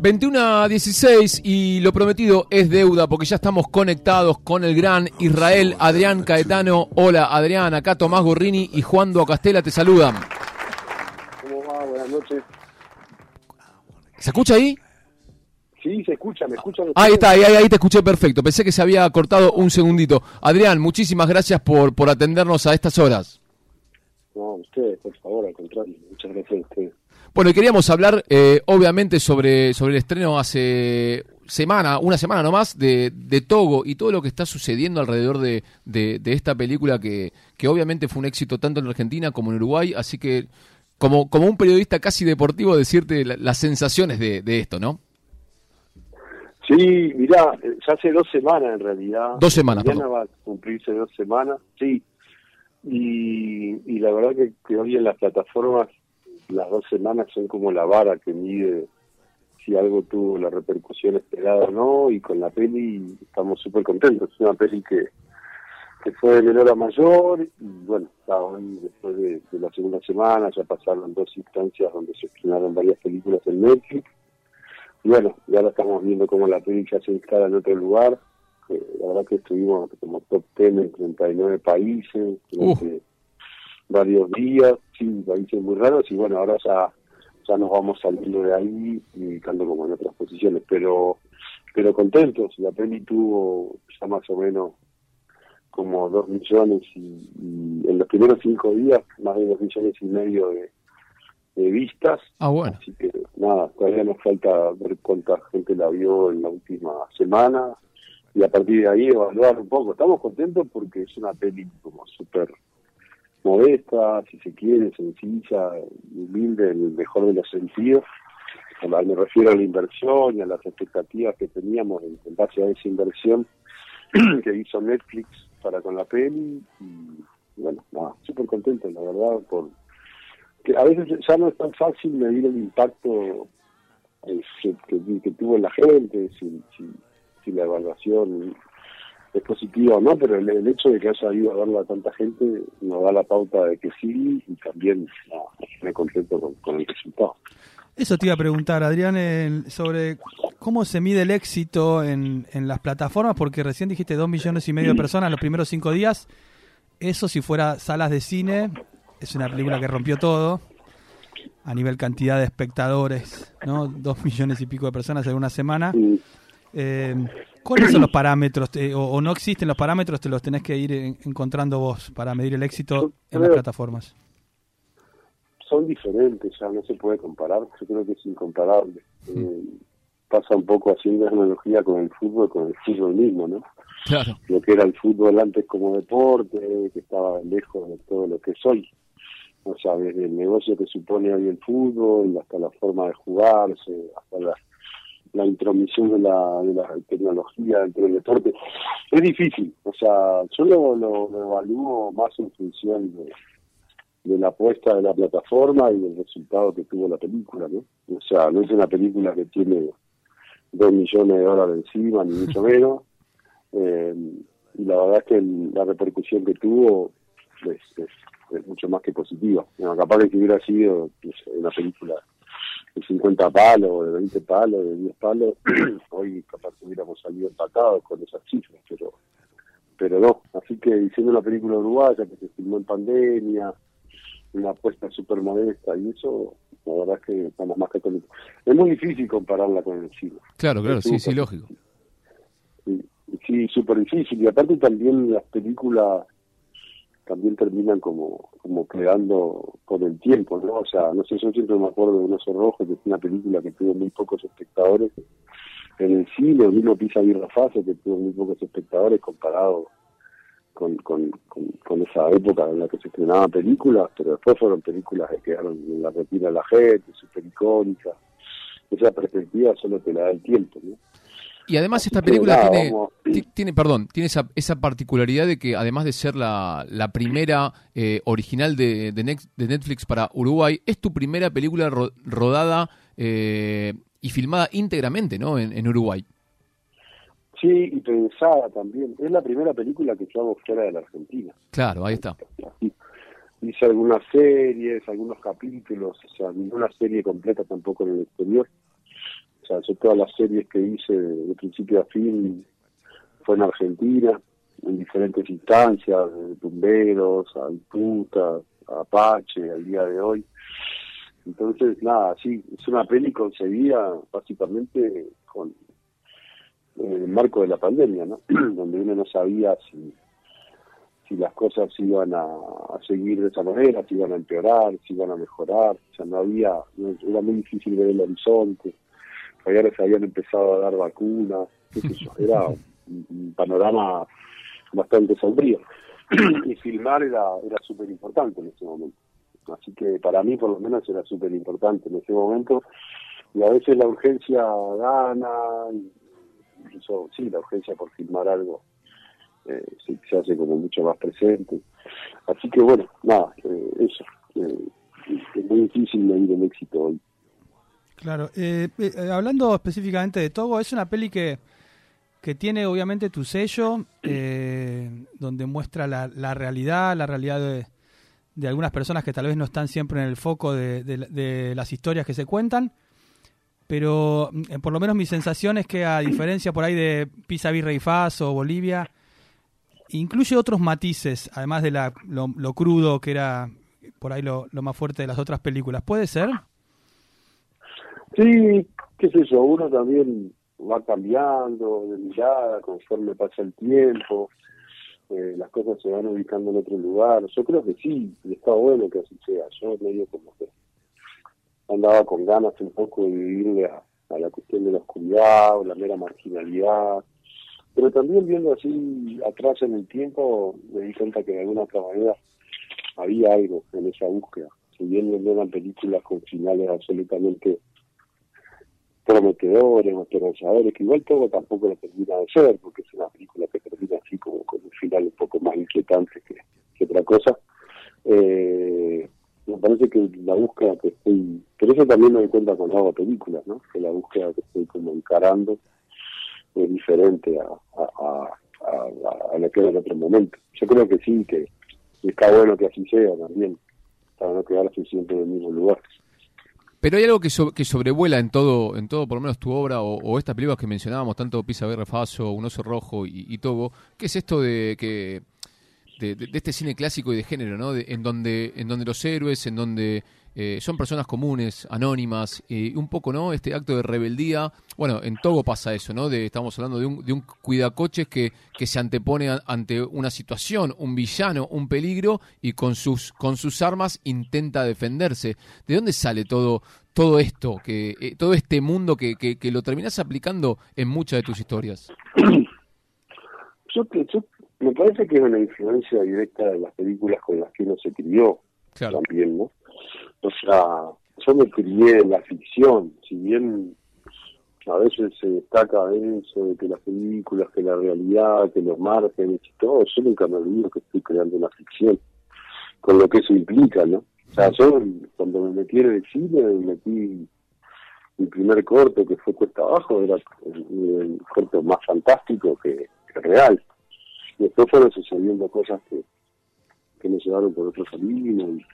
21 a 16 y lo prometido es deuda porque ya estamos conectados con el gran Israel Adrián Caetano. Hola Adrián, acá Tomás Gorrini y Juan Castela te saludan. ¿Cómo va? Buenas noches. ¿Se escucha ahí? Sí, se escucha, me escuchan. Ahí está, ahí, ahí te escuché perfecto. Pensé que se había cortado un segundito. Adrián, muchísimas gracias por, por atendernos a estas horas. No, ustedes, por favor, al contrario. Muchas gracias a ustedes. Bueno, y queríamos hablar, eh, obviamente, sobre, sobre el estreno hace semana, una semana nomás, de, de Togo y todo lo que está sucediendo alrededor de, de, esta película que, que obviamente fue un éxito tanto en Argentina como en Uruguay. Así que, como, como un periodista casi deportivo, decirte las sensaciones de, de esto, ¿no? Sí, mirá, ya hace dos semanas en realidad. Dos semanas, Mañana va a cumplirse dos semanas, sí. Y, y la verdad que, que hoy en las plataformas las dos semanas son como la vara que mide si algo tuvo la repercusión esperada o no, y con la peli estamos súper contentos. Es una peli que, que fue de menor a mayor, y bueno, hoy después de, la segunda semana ya pasaron dos instancias donde se estrenaron varias películas en Netflix, y bueno, ya ahora estamos viendo cómo la peli ya se instala en otro lugar, la verdad que estuvimos como top 10 en 39 países, varios días, sí, países muy raros, y bueno, ahora ya, ya nos vamos saliendo de ahí y ubicando como en otras posiciones, pero pero contentos, la peli tuvo ya más o menos como dos millones y, en los primeros cinco días más de dos millones y medio de, vistas. Ah, bueno. Así que nada, todavía nos falta ver cuánta gente la vio en la última semana y a partir de ahí evaluar un poco. Estamos contentos porque es una peli como súper modesta, si se quiere, sencilla, humilde en el mejor de los sentidos. Me refiero a la inversión y a las expectativas que teníamos en, base a esa inversión que hizo Netflix para con la peli. Y bueno, nada, súper contento, la verdad, por que a veces ya no es tan fácil medir el impacto eh, que, tuvo en la gente, si, si, si la evaluación es positivo no, pero el, hecho de que haya ido a verlo a tanta gente nos da la pauta de que sí y también me contento con, el resultado. Eso te iba a preguntar, Adrián, sobre cómo se mide el éxito en, en las plataformas, porque recién dijiste dos millones y medio de personas en los primeros cinco días. Eso si fuera salas de cine, es una película que rompió todo a nivel cantidad de espectadores, ¿no? Dos millones y pico de personas en una semana. Eh, ¿Cuáles son los parámetros? o, no existen los parámetros? ¿Te los tenés que ir encontrando vos para medir el éxito en las plataformas? Son diferentes, ya no se puede comparar. Yo creo que es incomparable. Mm. Eh, pasa un poco haciendo analogía con el fútbol, con el fútbol mismo, ¿no? Claro. Lo que era el fútbol antes como deporte, que estaba lejos de todo lo que soy. O sea, desde el negocio que supone hoy el fútbol, hasta la forma de jugarse, hasta la la intromisión de la, de la tecnología dentro del deporte. Es difícil, o sea, yo lo, lo, evalúo más en función de, la apuesta de la plataforma y del resultado que tuvo la película, ¿no? O sea, no es una película que tiene dos millones de dólares encima, ni mucho menos. Eh, y la verdad es que la repercusión que tuvo es, es, mucho más que positiva. capaz de que hubiera sido pues, una película de 50 palos, de 20 palos, de 10 palos, hoy capaz hubiéramos salido empatados con esas cifras, pero pero no. Así que hicieron una película uruguaya que se filmó en pandemia, una apuesta súper modesta y eso, la verdad es que estamos más que Es muy difícil compararla con el cine. Claro, claro, sí, sí, lógico. Sí, sí súper difícil. Y aparte también las películas también terminan como como creando con el tiempo, ¿no? O sea, no sé, yo siempre me acuerdo de Un oso rojo, que es una película que tuvo muy pocos espectadores en el cine, o mismo Pisa y Rafazo, que tuvo muy pocos espectadores comparado con, con, con, esa época en la que se estrenaban películas, pero después fueron películas que quedaron en la retina de la gente, súper icónicas. Esa perspectiva solo te la da el tiempo, ¿no? Y además esta película tiene, tiene, perdón, tiene esa, esa particularidad de que además de ser la, la primera eh, original de, de, Netflix para Uruguay, es tu primera película rodada eh, y filmada íntegramente, ¿no? En, Uruguay. Sí, y pensada también. Es la primera película que yo hago fuera de la Argentina. Claro, ahí está. Hice algunas series, algunos capítulos, o sea, ninguna serie completa tampoco en el exterior sea, yo todas las series que hice de principio a fin fue en Argentina, en diferentes instancias, de tumberos, a puta, a Apache, al día de hoy. Entonces, nada, sí, es una peli concebida básicamente con en el marco de la pandemia, ¿no? Donde uno no sabía si, si las cosas iban a, seguir de esa manera, si iban a empeorar, si iban a mejorar, o sea, no había, era muy difícil ver el horizonte, todavía se habían empezado a dar vacunas, qué sé yo, era un panorama bastante sombrío. y filmar era, era súper importante en ese momento. Así que para mí por lo menos era súper importante en ese momento. Y a veces la urgencia gana, incluso sí, la urgencia por filmar algo eh, se, hace como mucho más presente. Así que bueno, nada, eh, eso. Eh, es muy difícil éxito hoy. Claro, hablando específicamente de Togo, es una peli que que tiene obviamente tu sello, eh, donde muestra la, la, realidad, la realidad de, de, algunas personas que tal vez no están siempre en el foco de, de, las historias que se cuentan. Pero eh, por lo menos mi sensación es que a diferencia por ahí de Pisa Virrey Faz o Bolivia, incluye otros matices, además de la, lo, lo crudo que era por ahí lo, lo, más fuerte de las otras películas. ¿Puede ser? Sí, qué sé yo, uno también va cambiando de mirada conforme pasa el tiempo, eh, las cosas se van ubicando en otro lugar. Yo creo que sí, y está bueno que así sea. Yo medio como que andaba con ganas un poco de vivirle a, la cuestión de la oscuridad o la mera marginalidad. Pero también viendo así atrás en el tiempo, me di cuenta que de alguna otra manera había algo en esa búsqueda. Si bien no eran películas con finales absolutamente prometedores o que igual todo tampoco lo termina de ser, porque es una película que termina así como con un final un poco más inquietante que, otra cosa. Eh, me parece que la búsqueda que estoy, pero eso también me doy cuenta con las películas, ¿no? que la búsqueda que estoy como encarando es diferente a, a, a, a, la que era en otro momento. Yo creo que sí, que está bueno que así sea también, para no quedarse siempre en el mismo lugar. Pero hay algo que, que sobrevuela en todo, en todo, por lo menos tu obra o, estas películas que mencionábamos, tanto Pisa Berre Faso, Un oso rojo y, y Togo, que es esto de que de, de, este cine clásico y de género, ¿no? en donde en donde los héroes, en donde eh, son personas comunes, anónimas, y un poco, ¿no? Este acto de rebeldía. Bueno, en Togo pasa eso, ¿no? De, estamos hablando de un, de un cuidacoches que, que se antepone ante una situación, un villano, un peligro, y con sus, con sus armas intenta defenderse. ¿De dónde sale todo, todo esto, que, eh, todo este mundo que, que, lo terminas aplicando en muchas de tus historias? Yo, me parece que es una influencia directa de las películas con las que uno se crió también, ¿no? O sea, yo me crié en la ficción, si bien a veces se destaca eso de que las películas, que la realidad, que los márgenes y todo, yo nunca me olvido que estoy creando una ficción, con lo que eso implica, ¿no? O sea, yo cuando me metí en el cine, me metí mi primer corto que fue Cuesta Abajo, era el, corto más fantástico que, real. Después fueron sucediendo cosas que, que me llevaron por otro camino y,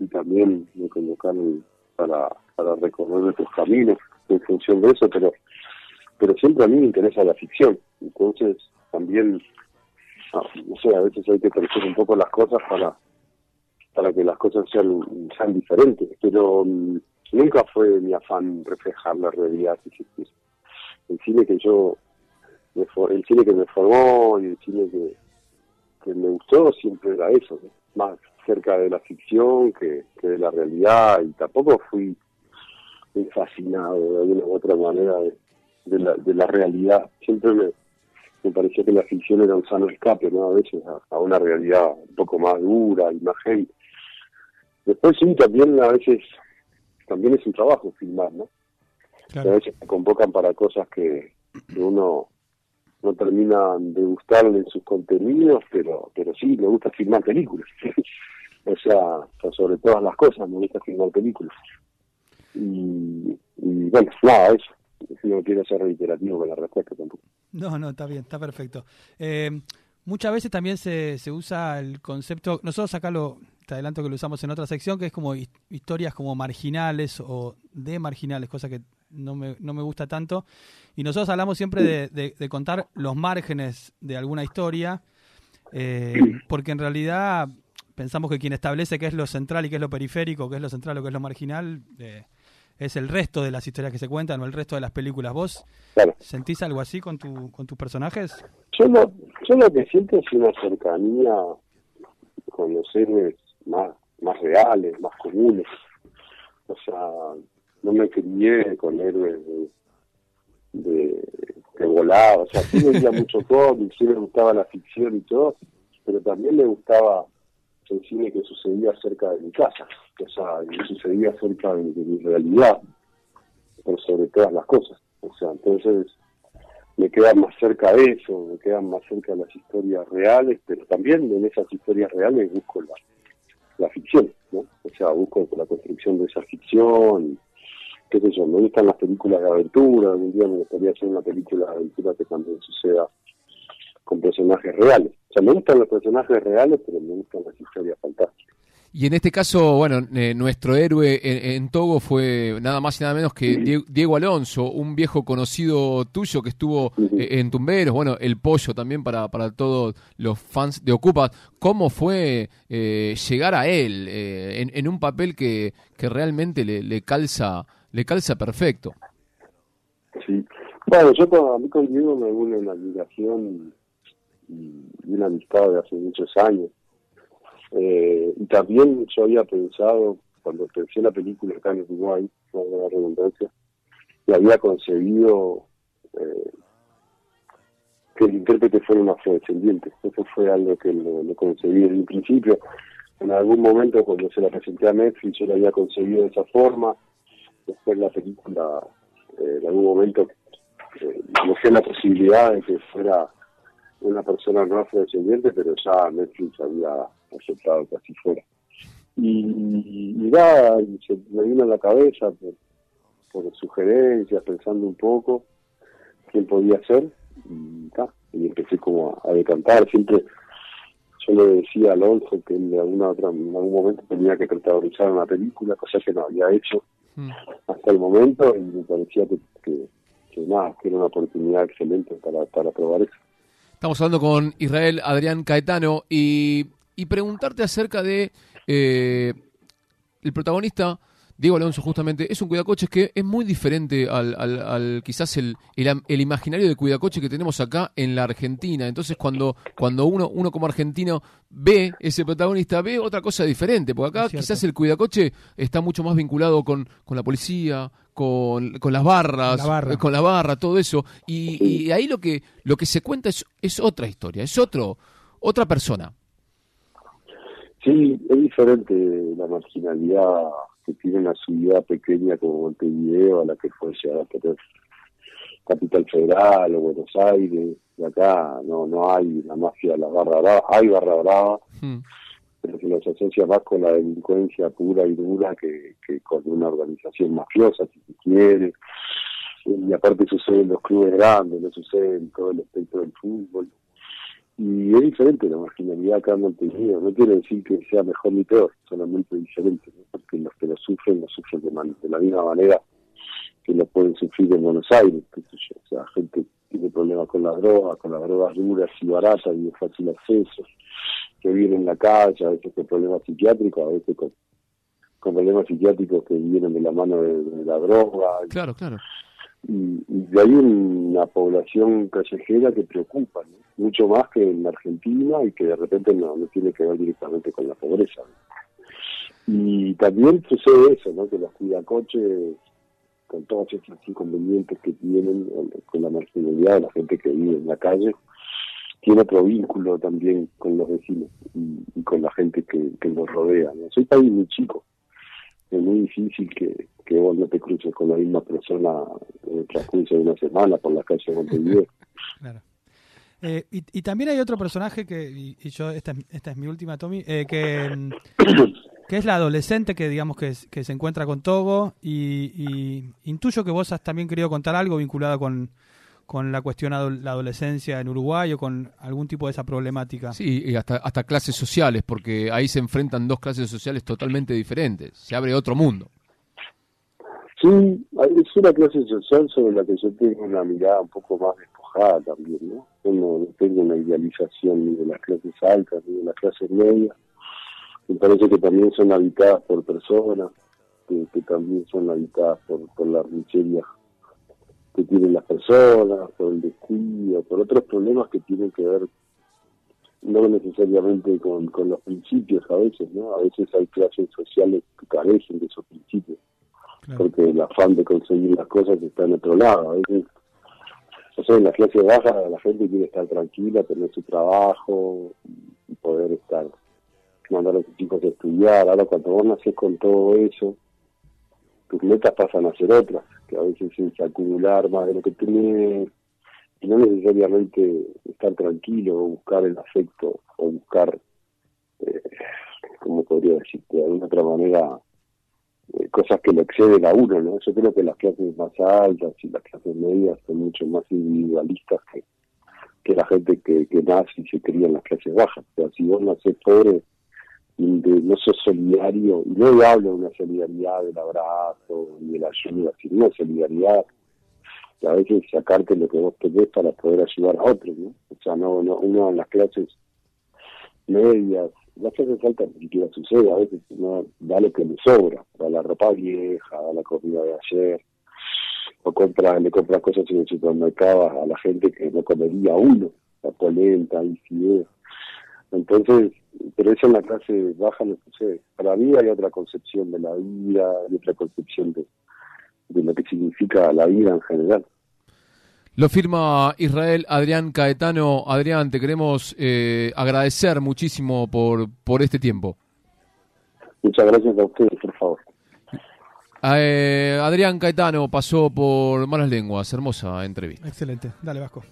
y también me convocaron para, para recorrer estos caminos en función de eso, pero pero siempre a mí me interesa la ficción, entonces también, ah, no sé, a veces hay que pensar un poco las cosas para para que las cosas sean, sean diferentes, pero mm, nunca fue mi afán reflejar la realidad El cine que yo, el cine que me formó y el cine que, que me gustó siempre era eso, más cerca de la ficción que, de la realidad y tampoco fui fascinado de alguna u otra manera de, la, de la realidad. Siempre me, me parecía que la ficción era un sano escape, ¿no? A veces a, una realidad un poco más dura y más gente. Después sí, también a veces, también es un trabajo filmar, ¿no? A veces te convocan para cosas que, que uno no termina de gustarle en sus contenidos, pero pero sí, me gusta filmar películas. sobre todas las cosas me gusta filmar películas. Y, bueno, nada, eso. No quiero ser reiterativo con la respuesta tampoco. No, no, está bien, está perfecto. Eh, muchas veces también se, se usa el concepto, nosotros acá lo, te adelanto que lo usamos en otra sección, que es como historias como marginales o de marginales, cosa que no me, no me gusta tanto. Y nosotros hablamos siempre de, de, contar los márgenes de alguna historia, eh, porque en realidad pensamos que quien establece qué es lo central y qué es lo periférico, qué es lo central o qué es lo marginal, eh, es el resto de las historias que se cuentan o el resto de las películas. ¿Vos sentís algo así con, tu, con tus personajes? Yo lo, yo lo que siento es una cercanía con los héroes más, más reales, más comunes. O sea, no me crié con héroes de, de, de volado. O sea, sí veía mucho cómic, sí me gustaba la ficción y todo, pero también me gustaba cine que sucedía cerca de mi casa, o sea, que sucedía cerca de, mi realidad, por sobre todas las cosas. O sea, entonces me quedan más cerca de eso, me quedan más cerca de las historias reales, pero también en esas historias reales busco la, la ficción, ¿no? O sea, busco la construcción de esa ficción, qué sé yo, me gustan las películas de aventura, algún día me gustaría hacer una película de aventura que también suceda con personajes reales. O sea, me gustan los personajes reales, pero me gustan las historias fantásticas. Y en este caso, bueno, eh, nuestro héroe en, Togo fue nada más y nada menos que Diego, Alonso, un viejo conocido tuyo que estuvo eh, en Tumberos, bueno, el pollo también para, para todos los fans de Ocupa. ¿Cómo fue eh, llegar a él en, un papel que, que realmente le, le, calza le calza perfecto? Sí, bueno, yo con, a mí con Diego me une una admiración y, una amistad de hace muchos años. Eh, y también yo había pensado, cuando pensé la película acá en Uruguay, no la redundancia, y había concebido eh, que el intérprete fuera un afrodescendiente. Eso fue algo que lo, concebí desde el principio. En algún momento, cuando se la presenté a Netflix, yo la había concebido de esa forma. Después la película, eh, en algún momento, eh, me la posibilidad de que fuera una persona no afrodescendiente, pero ya Netflix había aceptado que así fuera. Y, y, se me vino a la cabeza por, por sugerencias, pensando un poco quién podía ser, y, y empecé como a, decantar. Siempre yo le decía a Alonso que en, alguna otra, en algún momento tenía que protagonizar una película, cosa que no había hecho mm. hasta el momento, y me parecía que, que, nada, que era una oportunidad excelente para, para probar eso. Estamos hablando con Israel Adrián Caetano y, preguntarte acerca de eh, el protagonista. Diego Alonso justamente es un cuidacoches que es muy diferente al, al, quizás el, el, imaginario de cuidacoche que tenemos acá en la Argentina. Entonces cuando, cuando uno, uno como argentino ve ese protagonista, ve otra cosa diferente, porque acá quizás el cuidacoche está mucho más vinculado con, con la policía, con, con las barras, con la barra, todo eso. Y, ahí lo que, lo que se cuenta es, es otra historia, es otro, otra persona. Sí, es diferente la marginalidad que tiene una ciudad pequeña como Montevideo a la que fue llegar a tener Capital Federal o Buenos Aires. Y acá no no hay la mafia de la barra brava, hay barra brava, hmm pero que los asocia más con la delincuencia pura y dura que, con una organización mafiosa, si se quiere. Y aparte sucede en los clubes grandes, no sucede en todo el espectro del fútbol. Y es diferente la marginalidad acá en Montevideo. No quiere decir que sea mejor ni peor, solamente diferente, porque los que lo sufren, lo sufren de, la misma manera que lo pueden sufrir en Buenos Aires. O sea, gente tiene problemas con la droga, con las drogas duras y baratas y de fácil acceso que viven en la calle, a veces con problemas psiquiátricos, a veces con, problemas psiquiátricos que vienen de la mano de, la droga. Claro, claro. Y, y, hay una población callejera que preocupa, mucho más que en Argentina y que de repente no, tiene que ver directamente con la pobreza. Y también sucede eso, ¿no? que los cuidacoches, con todos estos inconvenientes que tienen con la marginalidad de la gente que vive en la calle, tiene otro vínculo también con los vecinos y, con la gente que, que los rodea. ¿no? Soy país muy chico, es muy difícil que, que vos no te cruces con la misma persona en el transcurso de una semana por la calle de Montevideo. claro. Eh, y, y, también hay otro personaje que, y, yo, esta, esta es mi última, Tommy, eh, que, que es la adolescente que digamos que, que se encuentra con Togo y, y, intuyo que vos has también querido contar algo vinculado con, con la cuestión de la adolescencia en Uruguay o con algún tipo de esa problemática. Sí, y hasta, hasta clases sociales, porque ahí se enfrentan dos clases sociales totalmente diferentes. Se abre otro mundo. Sí, es una clase social sobre la que yo tengo una mirada un poco más despojada también, ¿no? Yo no, tengo una idealización ni de las clases altas ni de las clases medias. Me parece que también son habitadas por personas, que, también son habitadas por, por las miserias que tienen las personas, por el descuido, por otros problemas que tienen que ver no necesariamente con, con los principios a veces, ¿no? A veces hay clases sociales que carecen de esos principios porque el afán de conseguir las cosas está en otro lado. A veces, o sea, en la clase baja la gente quiere estar tranquila, tener su trabajo y poder estar, mandar a sus hijos a estudiar. Ahora cuando vos naces con todo eso, tus metas pasan a ser otras, que a veces es acumular más de lo que tenés, y no necesariamente estar tranquilo o buscar el afecto o buscar, eh, ¿cómo podría decirte? De alguna otra manera eh, cosas que lo exceden a uno, ¿no? Yo creo que las clases más altas y las clases medias son mucho más individualistas que, que la gente que, que nace y se cría en las clases bajas. O sea, si vos nacés pobre, de, no sos solidario, y no hablo de una solidaridad del abrazo ni de la ayuda, sino una solidaridad que a veces sacarte lo que vos tenés para poder ayudar a otros, ¿no? O sea, no, no uno en las clases medias las clases altas ni sucede, a veces no da lo que le sobra, da la ropa vieja, da la comida de ayer, o compra, le compra cosas en el supermercado a la gente que no comería uno, la polenta y fideos. Entonces, pero eso en la clase baja no sucede. Para mí hay otra concepción de la vida, hay otra concepción de, de lo que significa la vida en general. Lo firma Israel Adrián Caetano. Adrián, te queremos eh, agradecer muchísimo por, por este tiempo. Muchas gracias a ustedes, por favor. Eh, Adrián Caetano pasó por Malas Lenguas. Hermosa entrevista. Excelente. Dale, Vasco.